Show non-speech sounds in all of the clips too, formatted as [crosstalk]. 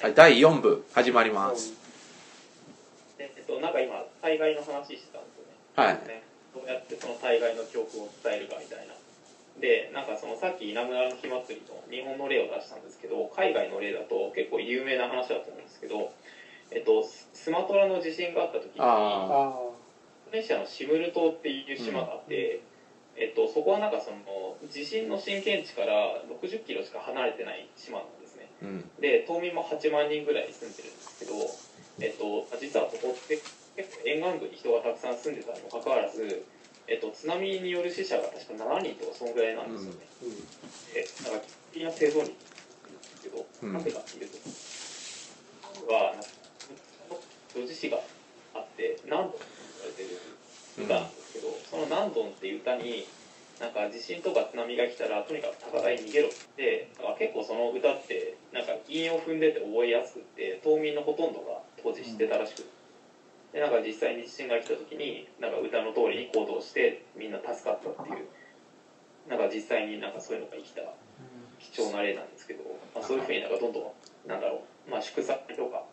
はい、第4部始まります。でえっと、なんか今、災害の話してたんですよね。はいねどうやってその災害の記憶を伝えるかみたいな。で、なんかそのさっき稲村の火祭りの日本の例を出したんですけど、海外の例だと結構有名な話だと思うんですけど、えっと、ススマトラの地震があった時に、インあドネシアのシムル島っていう島があって、えっと、そこはなんかその地震の震源地から60キロしか離れてない島なんで。うん。で島民も8万人ぐらい住んでるんですけど、えっと、実はここって結構沿岸部に人がたくさん住んでたにもかかわらず、えっと、津波による死者が確か7人とかそのぐらいなんですよね。でなんか基本的な生存率なんですけど、うんなぜかっていうとはなんか土地市があって何度と言われてる歌なんですけど、その何度っていう歌になんか地震とか津波が来たらとにかく高台に逃げろって結構その歌ってなんか韻を踏んでて覚えやすくて島民のほとんどが当時知ってたらしくでなんか実際に地震が来た時になんか歌の通りに行動してみんな助かったっていう。なんか実際になんかそういうのが生きた貴重な例なんですけど、まあ、そういうふうになんかどんどんなんだろう、まあ、祝祭とか、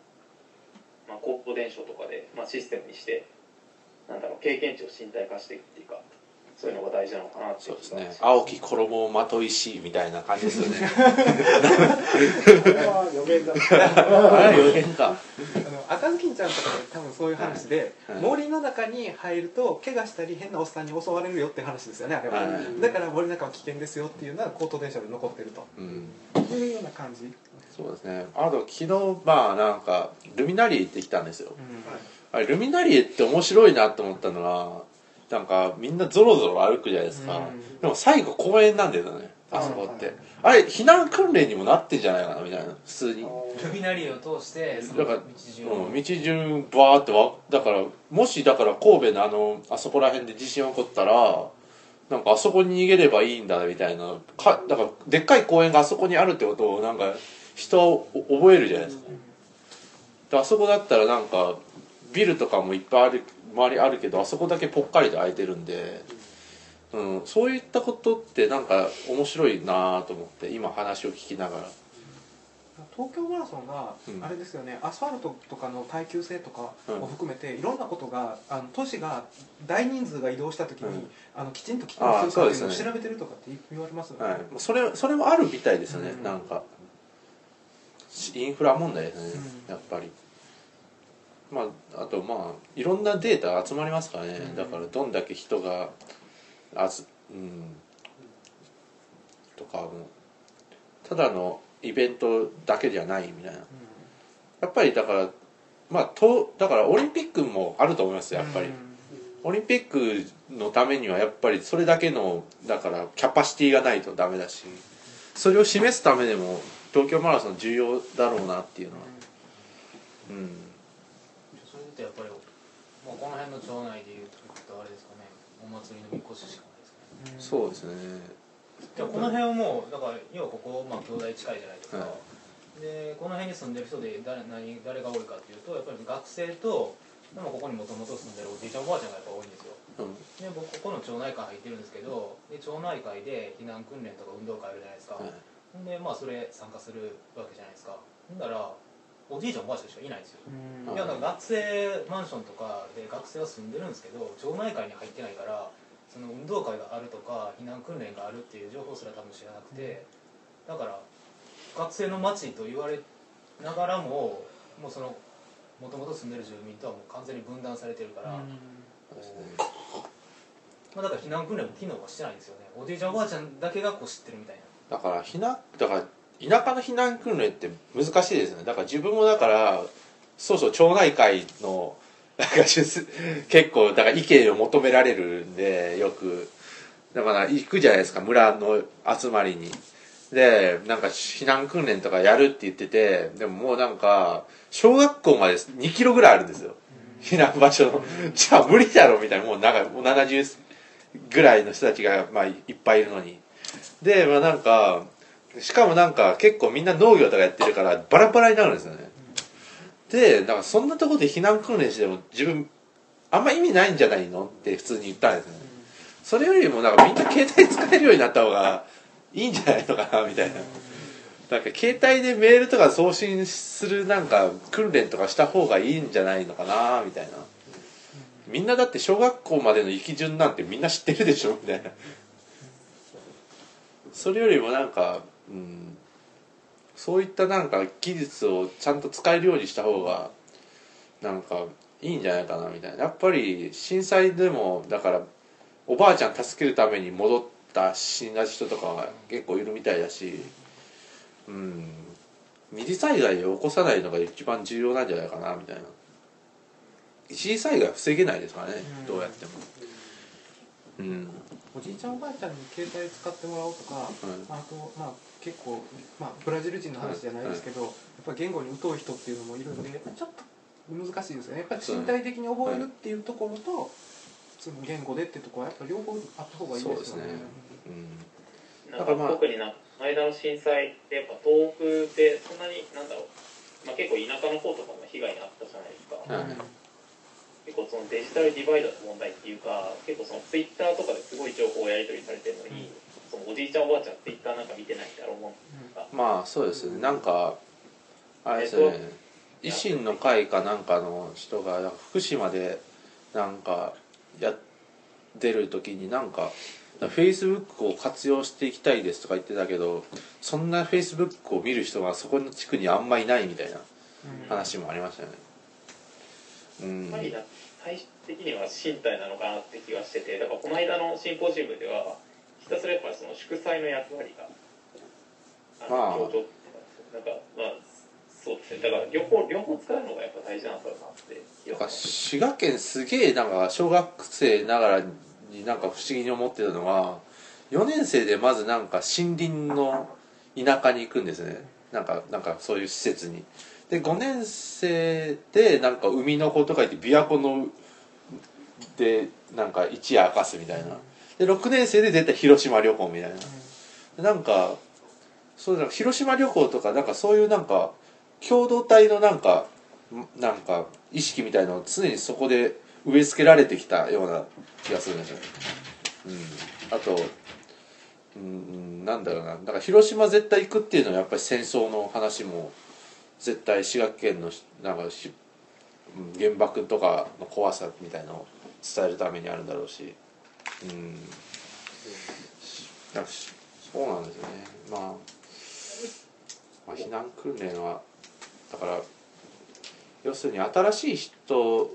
まあ、高校伝承とかで、まあ、システムにしてなんだろう経験値を身体化していくっていうか。そういうのが大事なのかなっていそうですね。青き衣をまといし、みたいな感じですよね。これは予言だあれ予言か。あの赤ずきんちゃんとかで多分そういう話で、はい森の中に入ると怪我したり変なおっさんに襲われるよって話ですよねあれは、はいだから森の中は危険ですよっていうのは口頭電車で残ってるうん。というような感じ、そうですね。あと、昨日、まあ、なんか、ルミナリエ行ってきたんですよ。あれ、ルミナリエって面白いなと思ったのは、なんか、みんなゾロゾロ歩くじゃないですか。うんでも最後公園なんだよね。あそこってはい。あれ、避難訓練にもなってんじゃないかな、みたいな。普通に。ルミナリーを通してだからうん、道中バーってわだからもしだから神戸のあのあそこら辺で地震起こったらなんかあそこに逃げればいいんだみたいなかだからでっかい公園があそこにあるってことをなんか人はお覚えるじゃないですかであそこだったらなんかビルとかもいっぱいある周りあるけどあそこだけぽっかりと空いてるんで、うん、そういったことってなんか面白いなと思って今話を聞きながら。東京マラソンがうん。あれですよね、アスファルトとかの耐久性とかを含めて、いろんなことがあの都市が大人数が移動した時に、うん。あのきちんと機能するかっていうのを調べてるとかって言われますよね、はい、それそれもあるみたいですよね、うん。なんか。しインフラ問題ですね、うん。やっぱりまああとまあいろんなデータが集まりますからね、うん。だからどんだけ人があずうん。とかも。ただのイベントだけじゃないみたいな。やっぱりだからまあとだからオリンピックもあると思いますよやっぱり、オリンピックのためにはやっぱりそれだけのだからキャパシティがないとダメだしそれを示すためでも東京マラソン重要だろうなっていうのは。うんそれで言うとやっぱりもうこの辺の町内でいうとあれですかねお祭りのみこししかないですかね。そうですね。でもこの辺はもうだから要はここまあ兄弟近いじゃないですか、はでこの辺に住んでる人で誰何誰が多いかっていうとやっぱり学生とでもここにもともと住んでるおじいちゃんおばあちゃんがやっぱ多いんですよ。うん。で僕ここの町内会入ってるんですけどで町内会で避難訓練とか運動会あるじゃないですか、はい。ほんでまあそれ参加するわけじゃないですか。ほんだらおじいちゃんおばあちゃんしかいないんですよ、うん。いや学生マンションとかで学生は住んでるんですけど町内会に入ってないからその運動会があるとか避難訓練があるっていう情報すら多分知らなくて、だから学生の町と言われながらももうそのもともと住んでる住民とはもう完全に分断されてるから、まあ、だから避難訓練も機能はしてないんですよね。おじいちゃんおばあちゃんだけがこう知ってるみたいな。だから避難だから田舎の避難訓練って難しいですね。だから自分もだからそうそう町内会のなんか出世 [laughs] 結構だから意見を求められるんでよく。だから行くじゃないですか。村の集まりに。でなんか避難訓練とかやるって言っててでももうなんか小学校まで2キロぐらいあるんですよ。避難場所の。[laughs] じゃあ無理だろみたいな。もうなんかもう70ぐらいの人たちが、まあ、いっぱいいるのに。でまあなんかしかもなんか結構みんな農業とかやってるからバラバラになるんですよね。でなんかそんなところで避難訓練しても自分あんま意味ないんじゃないのって普通に言ったんですね。それよりもなんかみんな携帯使えるようになった方がいいんじゃないのかなみたいな。なんか携帯でメールとか送信するなんか訓練とかした方がいいんじゃないのかなみたいな。みんなだって小学校までの行き順なんてみんな知ってるでしょみたいな。それよりもなんか、うん、そういったなんか技術をちゃんと使えるようにした方がなんかいいんじゃないかなみたいな。やっぱり震災でもだからおばあちゃん助けるために戻った死んだ人とかが結構いるみたいだしうん。二次災害を起こさないのが一番重要なんじゃないかなみたいな。一次災害は防げないですからね、うん。どうやっても。うん。おじいちゃんおばあちゃんに携帯使ってもらおうとか、あとまあ結構、まあ、ブラジル人の話じゃないですけど、やっぱ言語に疎い人っていうのもいるんでちょっと難しいですよね。やっぱり身体的に覚えるっていうところと、その言語でっていうところはやっぱ両方あった方がいいですよね。そうですね。うん。なんかだからまあ特にな間の震災ってやっぱ東北でそんなになんだろう、まあ、結構田舎の方とかも被害に遭ったじゃないですか、はい。結構そのデジタルディバイドの問題っていうか結構そのツイッターとかですごい情報をやり取りされてるのに、そのおじいちゃんおばあちゃんツイッターなんか見てないんだろうもんまあそうですね。なんかあれですね。維新の会かなんかの人が福島でなんかやってる時になんかフェイスブックを活用していきたいですとか言ってたけどそんなフェイスブックを見る人がそこの地区にあんまいないみたいなうん。話もありましたよね。うん。やっぱりな最終的には身体なのかなって気がしててだからこの間のシンポジウムではひたすらやっぱりその祝祭の役割があまあ。の強調なんかまあそうですね。だから両方両方使うのがやっぱ大事なんだろうなって。気なんか滋賀県すげえなんか小学生ながらになんか不思議に思ってたのは4年生でまずなんか森林の田舎に行くんですね。なんかなんかそういう施設に。で5年生でなんか海の子とか言って琵琶湖のでなんか一夜明かすみたいなで6年生で出た広島旅行みたいな。なんかそうだ広島旅行とかなんかそういうなんか共同体のなんかんなんか意識みたいのを常にそこで植え付けられてきたような気がするんですよ。ね。うん、あと、うん、なんだろうな。だから広島絶対行くっていうのはやっぱり戦争の話も絶対滋賀県のしなんか原爆とかの怖さみたいのを伝えるためにあるんだろうし、うん、そうなんですよね、まあ、まあ避難訓練はだから要するに新しい人を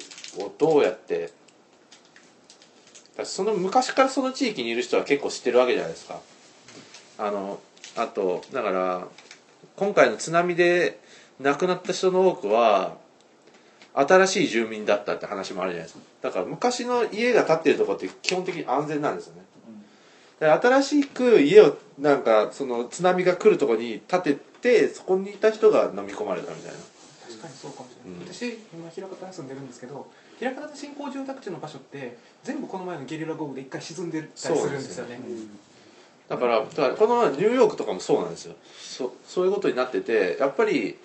どうやってその昔からその地域にいる人は結構知ってるわけじゃないですか。あのあとだから今回の津波で亡くなった人の多くは新しい住民だったって話もあるじゃないですか。だから昔の家が建ってるところって基本的に安全なんですよね。新しく家をなんかその津波が来るところに建ててそこにいた人が飲み込まれたみたいな。確かにそうかもしれない、うん。私今枚方に住んでるんですけど枚方新興住宅地の場所って全部この前のゲリラ豪雨で一回沈んでたりするんですよね。だからだからこのニューヨークとかもそうなんですよ。そそういうことになっててやっぱり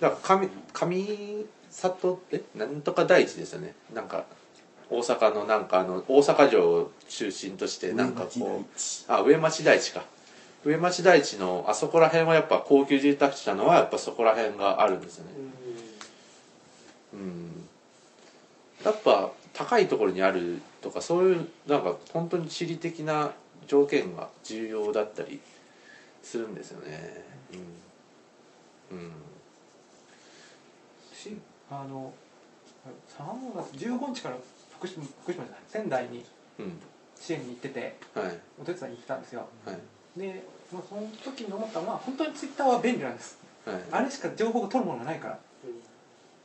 だから上上里えなんとか大地ですよね。なんか大阪のなんかあの大阪城を中心としてなんかこうあ上町台地か。上町台地のあそこら辺はやっぱ高級住宅地なのはやっぱそこら辺があるんですよね。うん。やっぱ高いところにあるとかそういうなんか本当に地理的な条件が重要だったりするんですよね。うん、うん、しあの3月15日から福島福島じゃない仙台にうん。支援に行っててはい。お手伝いに行ってたんですよ。はい。で、まあ、その時に思ったのは本当にツイッターは便利なんです。はい。あれしか情報が取るものがないから。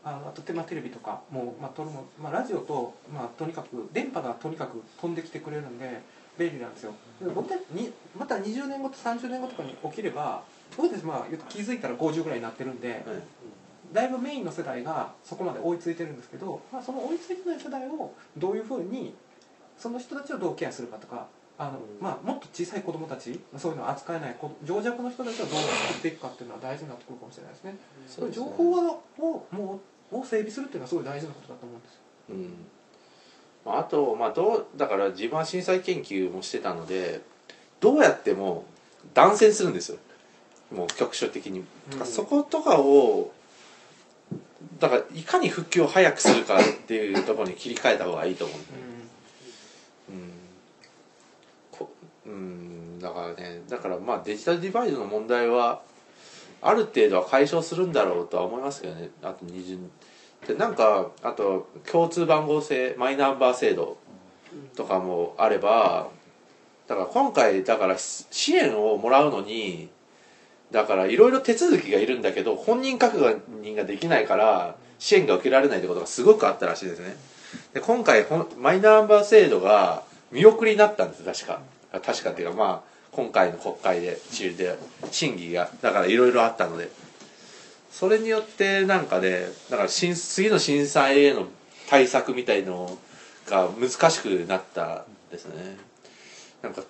あのあと、まあ、テレビとかも、まあ、取るも、まあ、ラジオと、まあ、とにかく電波がとにかく飛んできてくれるんで便利なんですよ。で僕にまた20年後と30年後とかに起きれば僕たちまあ気づいたら50ぐらいになってるんではいだいぶメインの世代がそこまで追いついてるんですけど、まあ、その追いついてない世代をどういうふうにその人たちをどうケアするかとかあの、まあ、もっと小さい子供たちそういうの扱えない子情弱の人たちをどう作っていくかっていうのは大事になってくるかもしれないですね。そう情報ををもうを整備するっていうのはすごい大事なことだと思うんですよ。うん。まああと、まあ、どうだから自分は震災研究もしてたのでどうやっても断線するんですよ。もう局所的に、うん。そことかをだからいかに復旧を早くするかっていうところに切り替えた方がいいと思うんだうん。こうん。だからねだからまあデジタルディバイドの問題はある程度は解消するんだろうとは思いますけどね。あと20でなんかあと共通番号制マイナンバー制度とかもあればだから今回だから支援をもらうのにだからいろいろ手続きがいるんだけど本人確認ができないから支援が受けられないってことがすごくあったらしいですね。で今回マイナンバー制度が見送りになったんです確か。確かっていうかまあ今回の国会で中で審議がだからいろいろあったので。それによってなんかねだから次の震災への対策みたいのが難しくなったんですね。なんか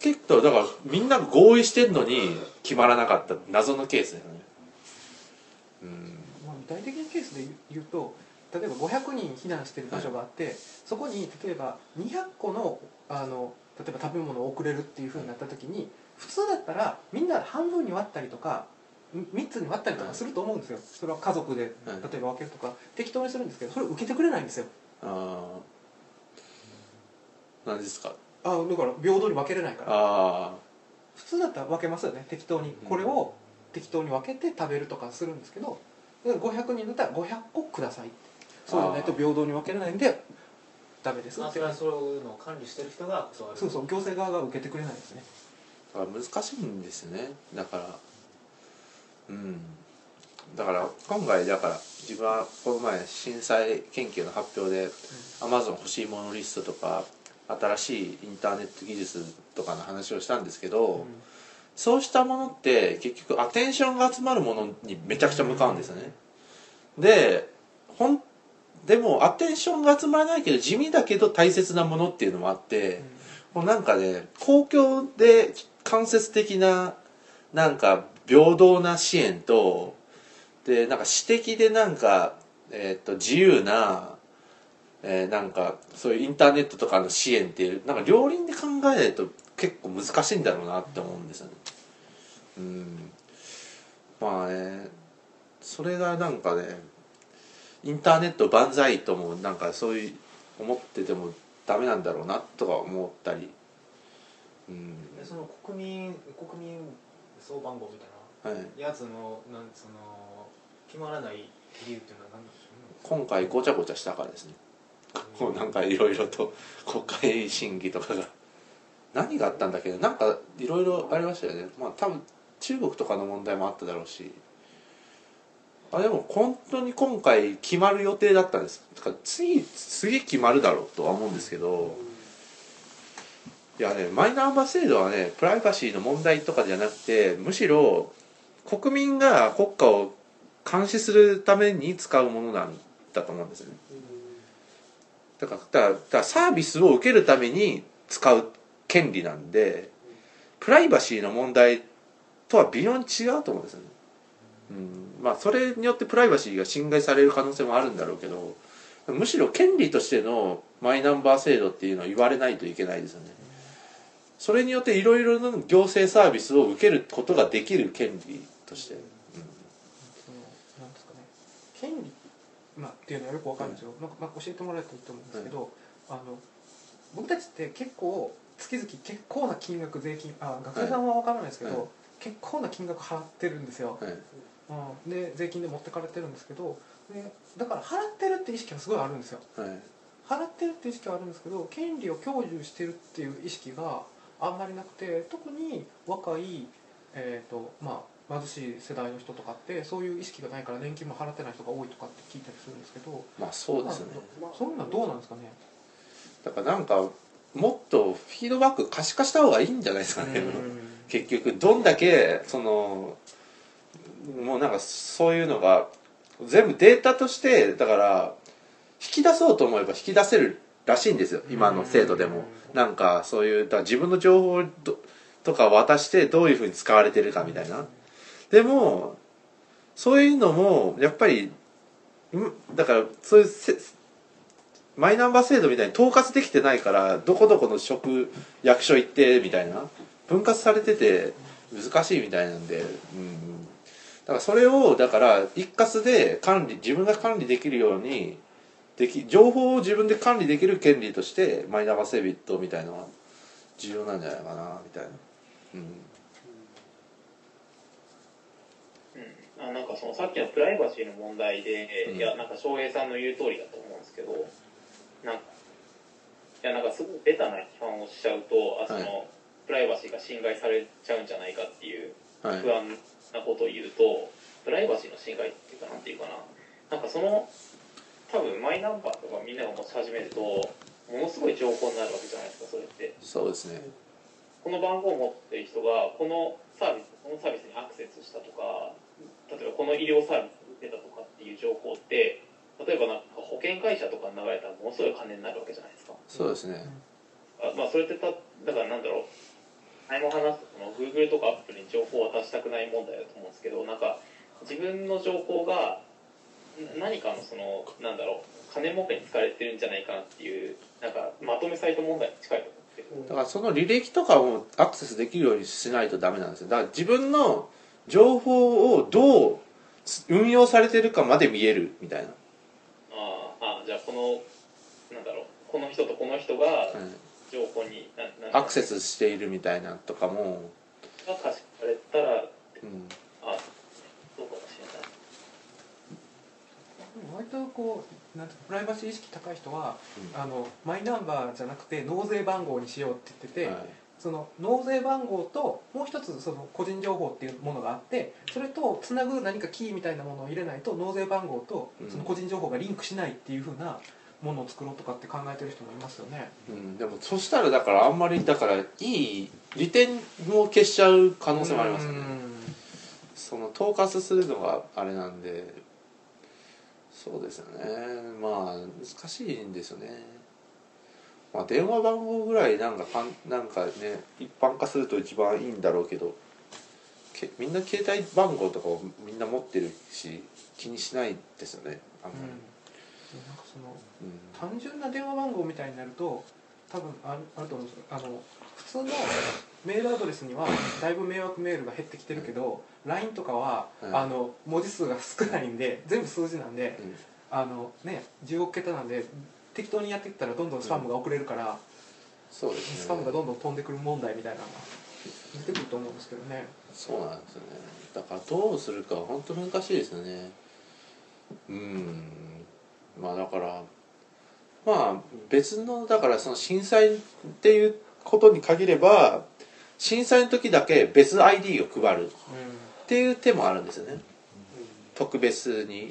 結構だからみんな合意してんのに決まらなかった謎のケースだよね。うん。まあ、具体的なケースで言うと例えば500人避難してる場所があって、そこに例えば200個のあの例えば食べ物を送れるっていうふうになった時に普通だったらみんな半分に割ったりとか3つに割ったりとかすると思うんですよ。それは家族ではい。例えば分けるとか。適当にするんですけどそれを受けてくれないんですよ。ああ何ですか？あだから平等に分けれないから。あ普通だったら分けますよね適当に。これを適当に分けて食べるとかするんですけどだから500人だったら500個くださいって。そうじゃないと平等に分けれないんでダメですってまあそれはそういうのを管理してる人がそうそうそう行政側が受けてくれないですね。あだから難しいんですよね。だからうん。だから今回だから自分はこの前震災研究の発表で Amazon 欲しいものリストとか新しいインターネット技術とかの話をしたんですけど、そうしたものって結局アテンションが集まるものにめちゃくちゃ向かうんですよね。でほんでもアテンションが集まらないけど地味だけど大切なものっていうのもあって、もうなんかね公共で間接的ななんか平等な支援とでなんか私的でなんか、えー、と自由な、えーなんかそういうインターネットとかの支援っていうなんか両輪で考えないと結構難しいんだろうなって思うんですよね。うん。まあねそれがなんかねインターネット万歳ともなんかそういう思っててもダメなんだろうなとか思ったり。うん。でその国民国民総番号みたいはい。なやつのなんその決まらない理由っていうのは何なんでしょ今回ごちゃごちゃしたからですねこうなんかいろいろと国会審議とかが何があったんだけどなんかいろいろありましたよね。まあ多分中国とかの問題もあっただろうし。あでも本当に今回決まる予定だったんです。だから次次決まるだろうとは思うんですけど。いやねマイナンバー制度はねプライバシーの問題とかじゃなくてむしろ国民が国家を監視するために使うものなんだと思うんですよね。だからだからサービスを受けるために使う権利なんでプライバシーの問題とは微妙に違うと思うんですよね、うん、まあそれによってプライバシーが侵害される可能性もあるんだろうけどむしろ権利としてのマイナンバー制度っていうのは言われないといけないですよね。それによっていろいろな行政サービスを受けることができる権利として、うん。なんですかね。権利、まあ、っていうのはよくわかるんですよ、なんかまあ、教えてもらえるといいと思うんですけど、あの僕たちって結構月々結構な金額税金あ学生さんはわからないですけど、はい。結構な金額払ってるんですよ、はい。うん、で税金で持ってかれてるんですけどでだから払ってるって意識はすごいあるんですよ。はい。払ってるって意識はあるんですけど権利を享受してるっていう意識があんまりなくて特に若い、えーとまあ、貧しい世代の人とかってそういう意識がないから年金も払ってない人が多いとかって聞いたりするんですけどまあそうですね。まあそういうのはどうなんですかね？だからなんかもっとフィードバック可視化した方がいいんじゃないですかね、うん。結局どんだけそのもうなんかそういうのが全部データとしてだから引き出そうと思えば引き出せるらしいんですよ。今の制度でも。なんかそういうだ自分の情報とか渡してどういうふうに使われてるかみたいなでもそういうのもやっぱりだからそういうせマイナンバー制度みたいに統括できてないからどこどこの職役所行ってみたいな。分割されてて難しいみたいなんで、うん、だからそれをだから一括で管理自分が管理できるようにでき情報を自分で管理できる権利としてマイナンバーセビットみたいなのは重要なんじゃないかなみたいな、うん、うん、あなんかそのさっきのプライバシーの問題で、うん。いやなんか翔平さんの言う通りだと思うんですけどなんかいやなんかすごいベタな批判をしちゃうとあその、はい。プライバシーが侵害されちゃうんじゃないかっていうはい。不安なことを言うと、プライバシーの侵害っていうかなんていうかな。なんかその多分マイナンバーとかみんなが持ち始めるとものすごい情報になるわけじゃないですかそれって。そうですね。この番号を持ってる人がこのサービスこのサービスにアクセスしたとか例えばこの医療サービスに出たとかっていう情報って例えばなんか保険会社とかに流れたらものすごい金になるわけじゃないですか。そうですね。あまあそれってただからなんだろう。前も話したその Google とか Apple に情報を渡したくない問題だと思うんですけどなんか自分の情報がん何かのそのなんだろう金儲けに使われてるんじゃないかなっていうなんかまとめサイト問題に近いと思って。だからその履歴とかをアクセスできるようにしないとダメなんですよだから自分の情報をどう運用されてるかまで見えるみたいな、あああじゃあこのなんだろう。この人とこの人がはい。情報にななアクセスしているみたいなとかも、が可視化されたらうん、あそうかもしれない。割とこうなんてプライバシー意識高い人は、うん。あのマイナンバーじゃなくて納税番号にしようって言ってて、はいその納税番号ともう一つその個人情報っていうものがあってそれとつなぐ何かキーみたいなものを入れないと納税番号とうん。その個人情報がリンクしないっていうふうなものを作ろうとかって考えてる人もいますよね。うん、でもそしたらだからあんまりだからいい利点を消しちゃう可能性もありますよね。うん。その統括するのがあれなんでそうですよね。まあ難しいんですよねまあ電話番号ぐらいなんかかんなんかね一般化すると一番いいんだろうけどけみんな携帯番号とかをみんな持ってるし気にしないですよねあんまり、なんかそのうん。単純な電話番号みたいになると多分あるあると思うんですよ。あの普通のメールアドレスにはだいぶ迷惑メールが減ってきてるけど LINE とかは、はいあの文字数が少ないんで全部数字なんでうん。あのね10億桁なんで適当にやっていったらどんどんスパムが遅れるから、そうですね。スパムがどんどん飛んでくる問題みたいなのが出てくると思うんですけどね。そうなんですよね。だからどうするか本当難しいですよね。うん。まあだからまあ別のだからその震災っていうことに限れば震災の時だけ別 ID を配るっていう手もあるんですよね。特別に。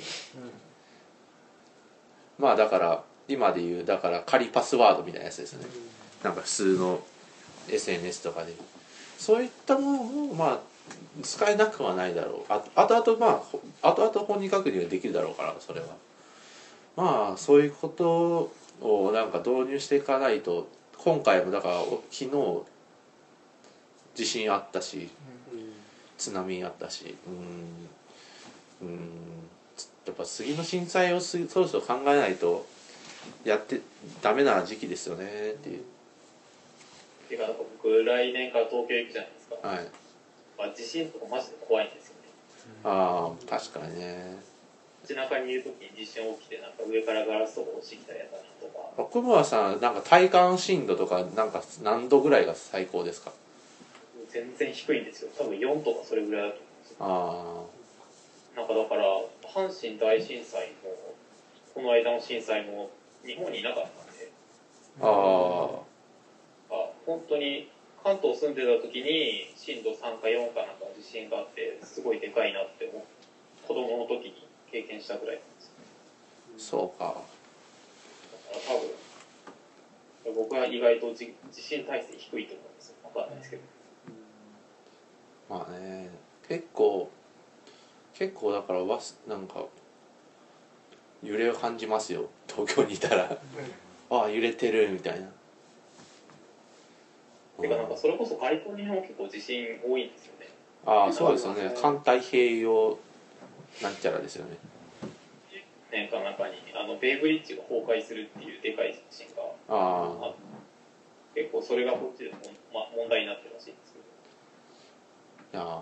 まあだから今で言うだから仮パスワードみたいなやつですよね。なんか普通の SNS とかで。そういったものもまあ使えなくはないだろう。ああとあとまあほ後々本人確認ができるだろうからそれは。まあそういうことをなんか導入していかないと今回もだからお昨日地震あったし津波あったしうんうん。やっぱ次の震災をすそろそろ考えないとやってダメな時期ですよねっていう。ていうか僕来年から東京行くじゃないですか、はい。まあ、地震とかマジで怖いんですよね。ああ確かにね。街中にいる時に地震起きてなんか上からガラスとか落ちてきたらやだなとか。奥村さんなんか体感震度とかなんか何度ぐらいが最高ですか？全然低いんですよ。多分4とかそれぐらいだと思うんですよ。あなんかだから阪神大震災もこの間の震災も日本にいなかったんで。あああ本当に関東住んでた時に震度3か4かなんかの地震があってすごいでかいなって思う子供の時に経験したぐらいなんですよそうか。だから多分僕は意外と地地震耐性低いと思うんですよ。分かんないですけど。まあね。結構結構だからわすなんか揺れを感じますよ。東京にいたら。ああ揺れてるみたいな。てかなんかそれこそカリフォルニアも結構地震多いんですよね。ああそうですよね。環太平洋なんちゃらですよね。年間の中にあのベイブリッジが崩壊するっていうでかい地震があ結構それがこっちでも、ま、問題になってるらしいんですけど。あいや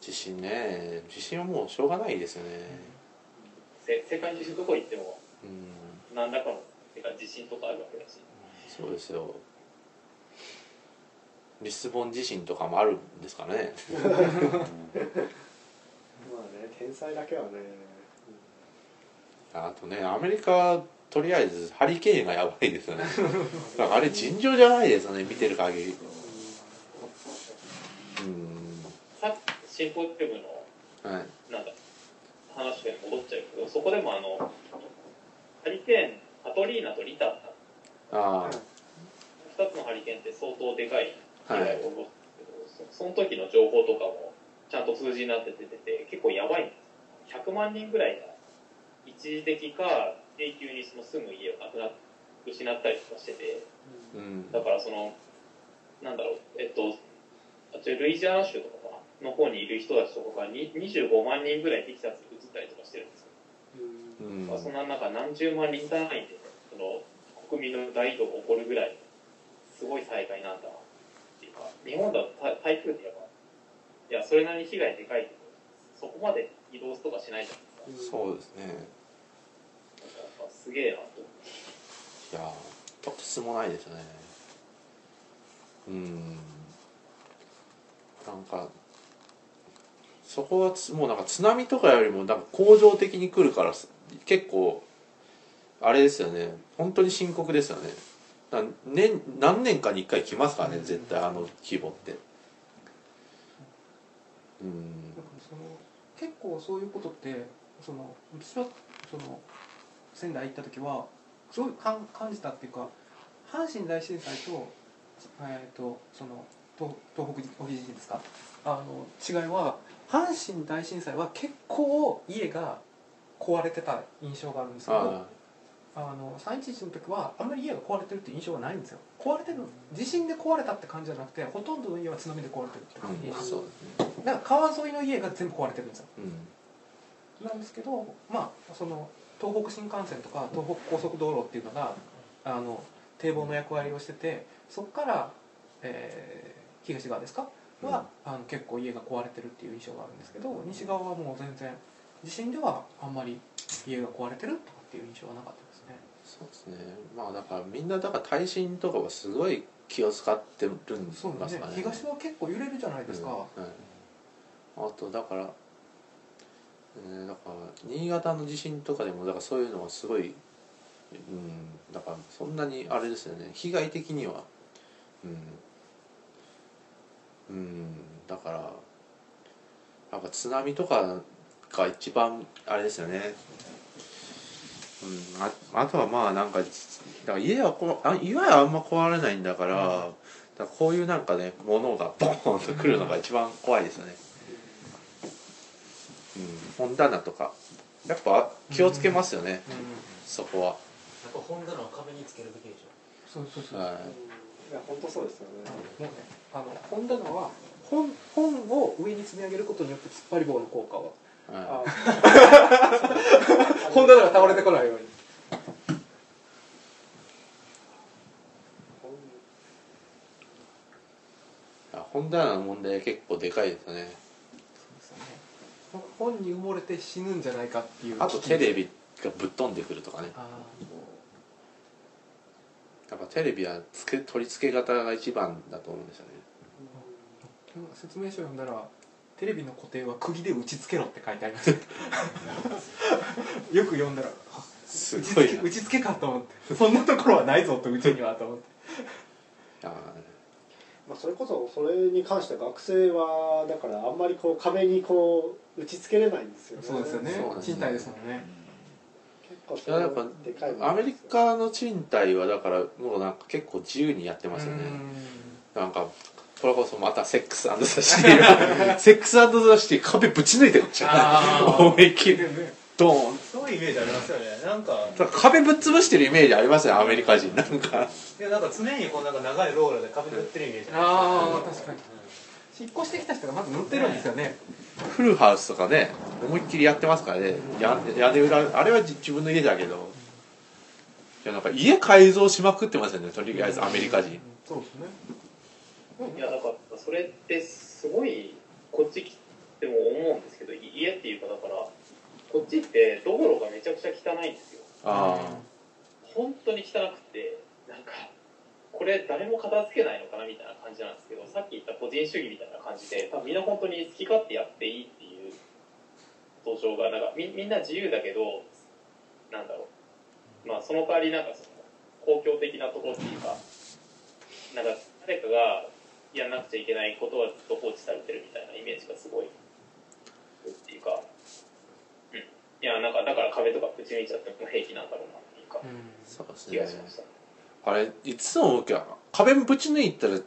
ー地震ね地震はもうしょうがないですよねせ世界中どこ行ってもうん。何らかのてか地震とかあるわけだし。そうですよ。リスボン地震とかもあるんですかね。[laughs] まあね天才だけはね。あとねアメリカはとりあえずハリケーンがやばいですよね。だからあれ尋常じゃないですよね見てる限り。うん。さっきシンポジウムのはい。なんだ話に戻っちゃうけどそこでもあのハリケーンカトリーナとリタあ2つのハリケーンって相当でかい被害を起こすけど、そその時の情報とかもちゃんと数字になって出てて結構やばいんです。100万人ぐらいが一時的か永久にその住む家をなくな失ったりとかしててうん。だからそのなんだろうえっとあっちルイジアナ州とかの方にいる人たちとかがに25万人ぐらいテキサスに移ったりとかしてるんですよ、うん。まあそんな中何十万人単位でその国民の大移動が起こるぐらいすごい災害なんだなっていうか日本だと台台風ってやっぱいやそれなりに被害でかいけどそこまで移動とかしないじゃないですかそうですね。やっぱすげえなといやーとてつもないですね。うん。なんかそこはつもうなんか津波とかよりもなんか恒常的に来るからす結構あれですよね。本当に深刻ですよね。な年何年かに1回来ますからね絶対あの規模って。うん。その結構そういうことってその私はその仙台行った時はすごい感感じたっていうか阪神大震災と,、えー、とその東東北沖地震ですか？あの違いは阪神大震災は結構家が壊れてた印象があるんですけどああ。の311の時はあんまり家が壊れてるって印象がないんですよ。壊れてる地震で壊れたって感じじゃなくてほとんどの家は津波で壊れてるって感じそうんか川沿いの家が全部壊れてるんですよ。うん。なんですけどまあその東北新幹線とか東北高速道路っていうのがあの堤防の役割をしててそこから、えー東側ですか？は、あの結構家が壊れてるっていう印象があるんですけど西側はもう全然地震ではあんまり家が壊れてるとかっていう印象はなかったですね。そうですね。まあだからみんなだから耐震とかはすごい気を使ってるんですかね。ね。東は結構揺れるじゃないですか、うんはい、あとだから、えーだから新潟の地震とかでもだからそういうのはすごい、うん、だからそんなにあれですよね。被害的にはうん、うん、だからなんか津波とかが一番あれですよね。うん、ああとはまあなんかだから家はこうあ家はあんま壊れないんだから,、だからこういうなんかね物がボーンと来るのが一番怖いですよね、うん、本棚とか。やっぱ気をつけますよね、そこは、やっぱ本棚は壁につけるべきでしょ。そうそうそう、はいいや本当そうですよね。もうねあの本棚は本本を上に積み上げることによって突っ張り棒の効果をは [laughs] 本棚が倒れてこないように。い、本棚の問題結構でかいですよね。本に埋もれて死ぬんじゃないかっていう。あとテレビがぶっ飛んでくるとかね。あやテレビはつけ取り付け方が一番だと思うんですよね。ーなんか説明書読んだらテレビの固定は釘で打ち付けろって書いてあります。[laughs] よく読んだらあす打ちごいな。付け打ち付けかと思って。そんなところはないぞとうちにはと思って。あまあ、それこそそれに関しては学生はだからあんまりこう壁にこう打ち付けれないんですよね。そうですよね。ね。賃貸ですもんねいややっぱアメリカの賃貸はだからもうなんか結構自由にやってますよね。なんかこれこそまたセックスザシティ [laughs] セックスザシティ壁ぶち抜いてるじゃ思いっきり。ドーン。そういうイメージありますよね。なんか壁ぶっ潰してるイメージありますよアメリカ人。なんか。いやなんか常にこうなんか長いローラーで壁塗ってるイメージ。ああ確かに。引っ越してきた人がまず塗ってるんですよね。フルハウスとかね思いっきりやってますからね。屋根裏あれは自分の家だけど。いやなんか家改造しまくってますよね。とりあえずアメリカ人、そうですね。いやだからそれってすごいこっち来ても思うんですけど家っていうかだからこっちって道路がめちゃくちゃ汚いんですよ。ああ本当に汚くてなんかこれ誰も片付けないのかなみたいな感じなんですけどさっき言った個人主義みたいな感じで多分みんな本当に好き勝手やっていいっていう土壌がなんかみみんな自由だけどなんだろうまあその代わりなんかその公共的なところっていうかなんか誰かがやらなくちゃいけないことはずっと放置されてるみたいなイメージがすごいっていうか、うん、いやなんかだから壁とかぶち抜いちゃっても平気なんだろうなっていうかうんそうです気がしました。あれいつも思うけど壁ぶち抜いたら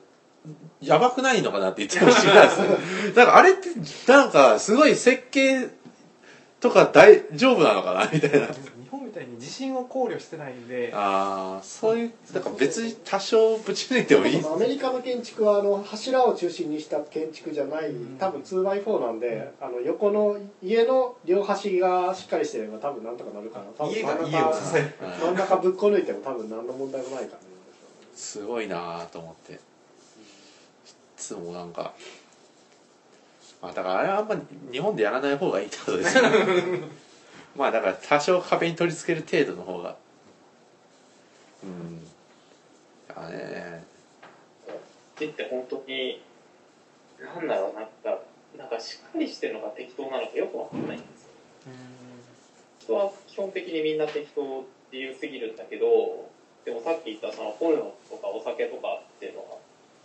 やばくないのかなっていつも思ってたんですだからあれってなんかすごい設計とか大丈夫なのかな？[laughs] みたいな。日本みたいに地震を考慮してないんで。ああそういうだから別に多少ぶち抜いてもいい。アメリカの建築はあの柱を中心にした建築じゃない多分 2x4 なんであの横の家の両端がしっかりしてれば多分なんとかなるかな。多分家が家を支え真ん中ぶっこ抜いても多分何の問題もないからねすごいなと思っていつもなん。かまあだからあれはあんま日本でやらない方がいいってことですよね。[laughs] まあだから多少壁に取り付ける程度の方が。うん。だからね。字って本当になんだろうなんかなんかしっかりしてるのか適当なのかよくわかんないんですよ。人は基本的にみんな適当って言うすぎるんだけどでもさっき言ったそのポルノとかお酒とかっていうのは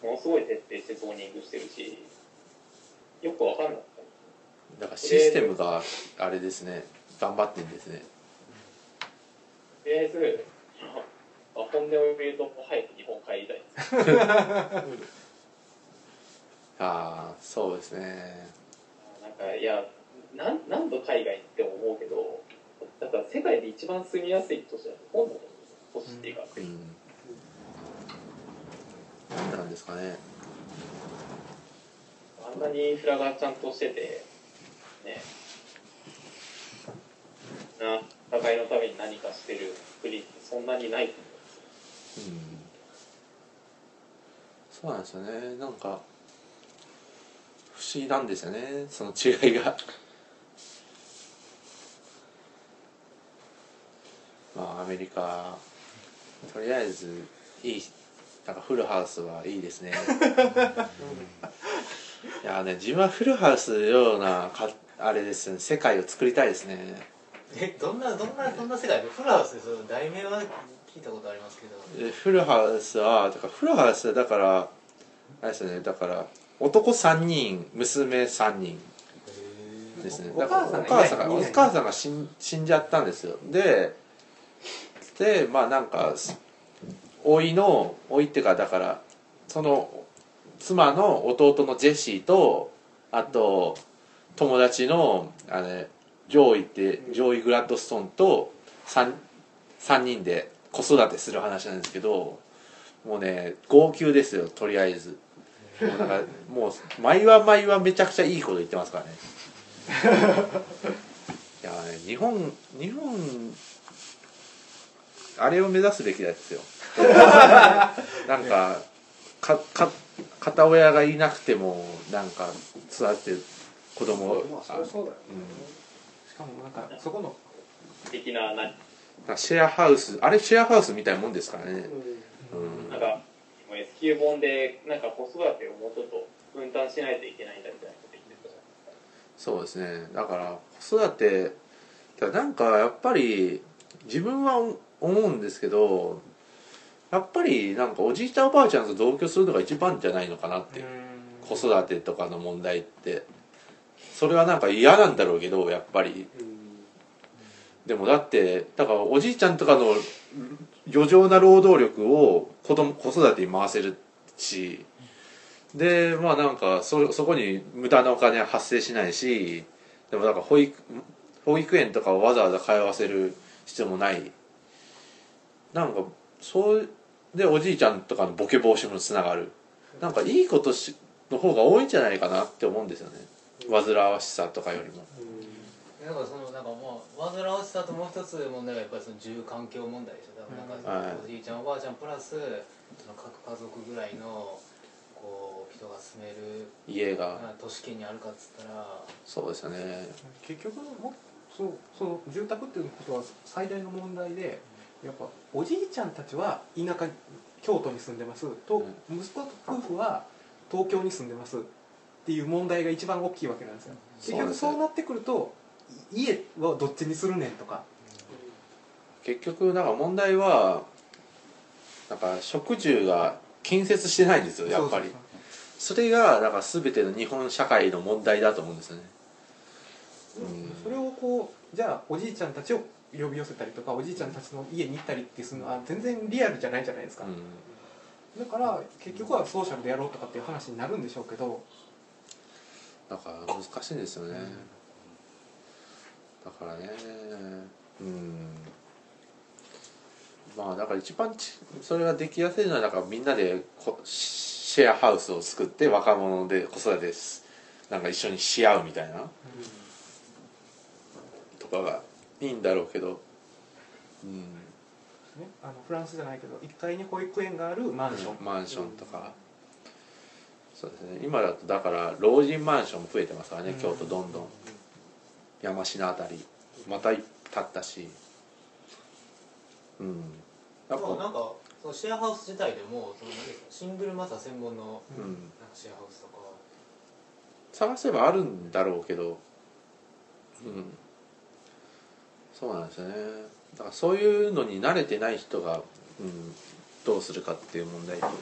ものすごい徹底してゾーニングしてるしよくわかんなかった。だからシステムがあれですね。頑張ってんですね。とりあえずあ本音を言うと早く日本帰りたい。で [laughs] すああそうですね。なんかいやなん何度海外に行っても思うけどだから世界で一番住みやすい都市だと思うん都市っていうか、うん。なんなんですかね。あんなにインフラがちゃんとしててね。なお互いのために何かしてる国ってそんなにないと思うんですよ。うんそうなんですよね。なんか不思議なんですよね。その違いが。[laughs] まあアメリカとりあえずいいなんかフルハウスはいいですね [laughs] いやね自分はフルハウスのようなかあれですよね世界を作りたいですね。えどんなどんなどんな世界？でフルハウスでその題名は聞いたことありますけど。でフルハウスはだからフルハウスはだからあれですねだから男3人娘3人ですね。おだからおお母さんがお母さんがいない母さんが死ん死んじゃったんですよ。ででまあなんか老いの老いっていうかだからその妻の弟のジェシーとあと友達のあれジョーイってジョーイ・グラッドストーンと 3, 三人で子育てする話なんですけどもうね号泣ですよとりあえず。もうなんかもう毎話毎話めちゃくちゃいいこと言ってますからね。いやね日本日本あれを目指すべきですよ。なんかかか片親がいなくてもなんか育ててる子供をまあそうだよね。しかもなんかそこの的な何？シェアハウスあれシェアハウスみたいなもんですからね、うん。うん。なんか S 級本でなんか子育てをもうちょっと分担しないといけないんだみたいなこと言ってたじゃないですかそうですね。だから子育てだなんかやっぱり自分は思うんですけどやっぱりなんかおじいちゃんおばあちゃんと同居するのが一番じゃないのかなって子育てとかの問題って。それはなんか嫌なんだろうけどやっぱり。うん。でもだってだからおじいちゃんとかの余剰な労働力を子供子育てに回せるし。でまあなんかそそこに無駄なお金は発生しないし。でもなんか保育保育園とかをわざわざ通わせる必要もない。なんかそうでおじいちゃんとかのボケ防止もつながる。なんかいいことしの方が多いんじゃないかなって思うんですよね。煩わしさとかよりも。なん。かそのなんかもう煩わしさともう一つ問題がやっぱりその住環境問題でしょ。だからなんかはい。おじいちゃんおばあちゃんプラスその各家族ぐらいのこう人が住める家が。まあ都市圏にあるかっつったら。そうですよね。結局もそうその住宅っていうことは最大の問題でやっぱおじいちゃんたちは田舎京都に住んでます。と息子夫婦は東京に住んでますっていう問題が一番大きいわけなんですよ。結局そうなってくると家はどっちにするねんとか。結局なんか問題はなんか食住が建設してないんですよやっぱり。それがだから全ての日本社会の問題だと思うんですよね。うん。それをこうじゃあおじいちゃんたちを呼び寄せたりとかおじいちゃんたちの家に行ったりってするのは全然リアルじゃないじゃないですか、うん。だから結局はソーシャルでやろうとかっていう話になるんでしょうけど。だから難しいんですよね、だからねうん。まあだから一番ちそれができやすいのはだからみんなでこシェアハウスを作って若者で子育てすなんか一緒にし合うみたいなとかがいいんだろうけど。うん。ね、あのフランスじゃないけど1階に保育園があるマンション、マンションとか、そうですね。今だとだから老人マンションも増えてますからね、うん。京都どんどん。山科あたり。また建ったし。うん。やっぱ。なんかそのシェアハウス自体でもそのシングルマザー専門のうん。なんかシェアハウスとか。探せばあるんだろうけど。うんそうなんですよね。だからそういうのに慣れてない人が、うん、どうするかっていう問題。と、やっ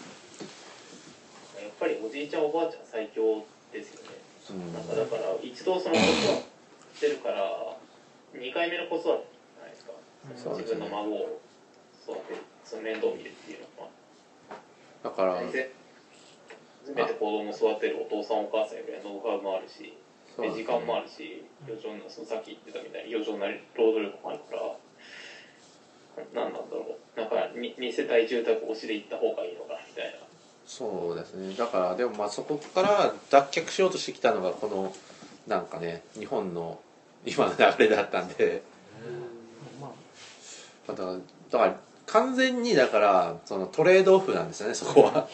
ぱりおじいちゃんおばあちゃん最強ですよね。うん。なんかだから一度その子育てるから2回目の子育てじゃないですか？そうですね。自分の孫を育てるその面倒を見るっていうのは。だから初めて子供を育てるお父さんお母さんよりはノウハウもあるしで時間もあるし余剰なそのさっき言ってたみたいに余剰な労働力もあるから何なんだろう。なんか 2, 2世帯住宅推しで行った方がいいのかみたいな。そうですね。だからでもまあそこから脱却しようとしてきたのがこのなんかね日本の今の流れだったんで。まあ。だからだから完全にだからそのトレードオフなんですよねそこは。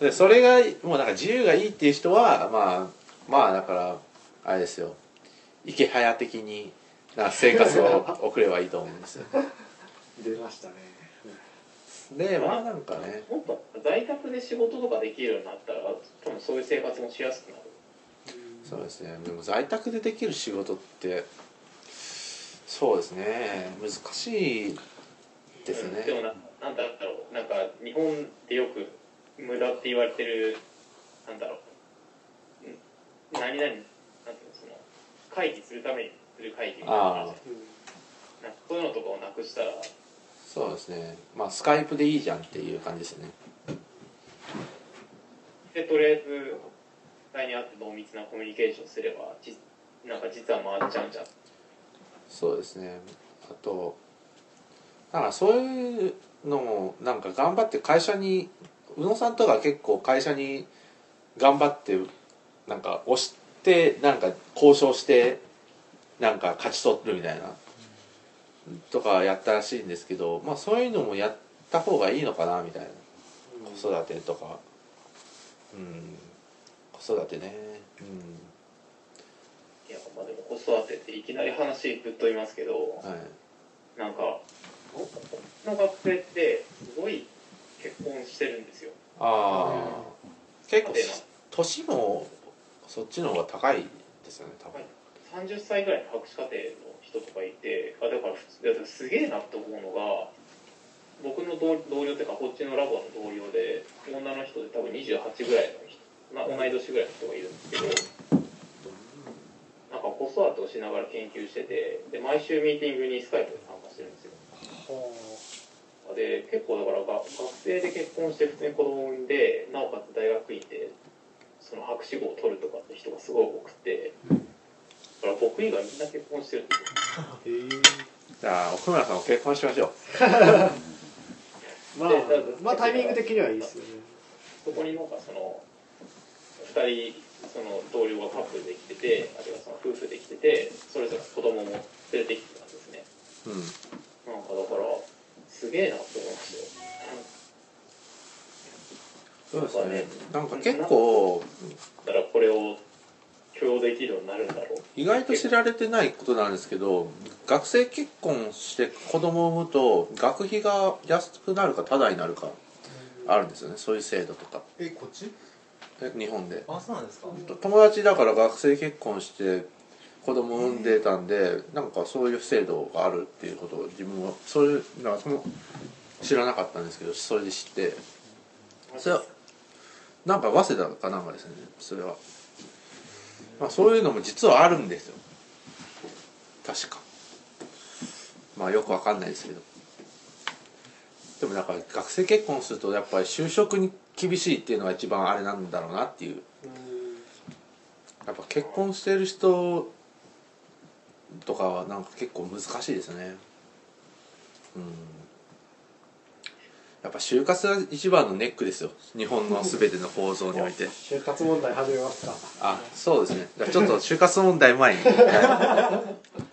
でそれがもうなんか自由がいいっていう人はまあまあだからあれですよ。池早的にな生活を送ればいいと思うんですよ。出ましたね。でまあなんかね。もっと在宅で仕事とかできるようになったら多分そういう生活もしやすくなる。そうですね。でも在宅でできる仕事ってそうですね。難しいですね。でもななんだろう。なんか日本でよく無駄って言われてるなんだろうん。何々なんていうのその会議するためにする会議みたいな。なんかそういうのとかをなくしたら。そうですね。まあスカイプでいいじゃんっていう感じですね。でとりあえず実際に会って濃密なコミュニケーションすればじなんか実は回っちゃうんじゃん。そうですね。あとなんかそういうのもなんか頑張って会社に宇野さんとか結構会社に頑張ってなんか押してなんか交渉してなんか勝ち取るみたいなとかやったらしいんですけどまあそういうのもやった方がいいのかなみたいな。子育てとか。うん。子育てね。いやまあでも子育てっていきなり話ぶっ飛びますけどうんはい。なんか僕の学生ってすごい結婚してるんですよ。ああ結構年もそっちの方が高いですよね多分。30歳ぐらいの博士課程の人とかいてあだから普通すげえなって思うのが僕の同同僚っていうかこっちのラボの同僚で女の人で多分28ぐらいの人、まあ、同い年ぐらいの人がいるんですけどなんか子育てをしながら研究しててで毎週ミーティングにスカイプで参加してるんですよ。で結構だからが学生で結婚して普通に子供を産んでなおかつ大学院でその博士号を取るとかって人がすごい多くてだから僕以外みんな結婚してるんですよ。[laughs] じゃあ奥村さんも結婚しましょう。[laughs] まあまあタイミング的にはいいですよね。そこになんかその2人その同僚がカップルできててあるいはその夫婦できててそれぞれ子供も連れてきてたんですね。うん。なんかだからすげえなって思いましたよそうですね。なんか結構。だからこれを許容できるようになるんだろう。意外と知られてないことなんですけど学生結婚して子供を産むと学費が安くなるかタダになるかあるんですよね。そういう制度とか。えこっち？え日本で。あそうなんですか。友達だから学生結婚して子供産んでたんでなんかそういう制度があるっていうことを自分はそういうなんかその知らなかったんですけどそれで知って。それはなんか早稲田かなんかですねそれは、まあ、そういうのも実はあるんですよ。確か。まあよくわかんないですけど。でもだか学生結婚するとやっぱり就職に厳しいっていうのが一番あれなんだろうなっていう。やっぱ結婚してる人とかはなんか結構難しいですね。うん。やっぱ就活が一番のネックですよ。日本の全ての構造において。[laughs] 就活問題始めますか。あそうですね。じゃあちょっと就活問題前に [laughs]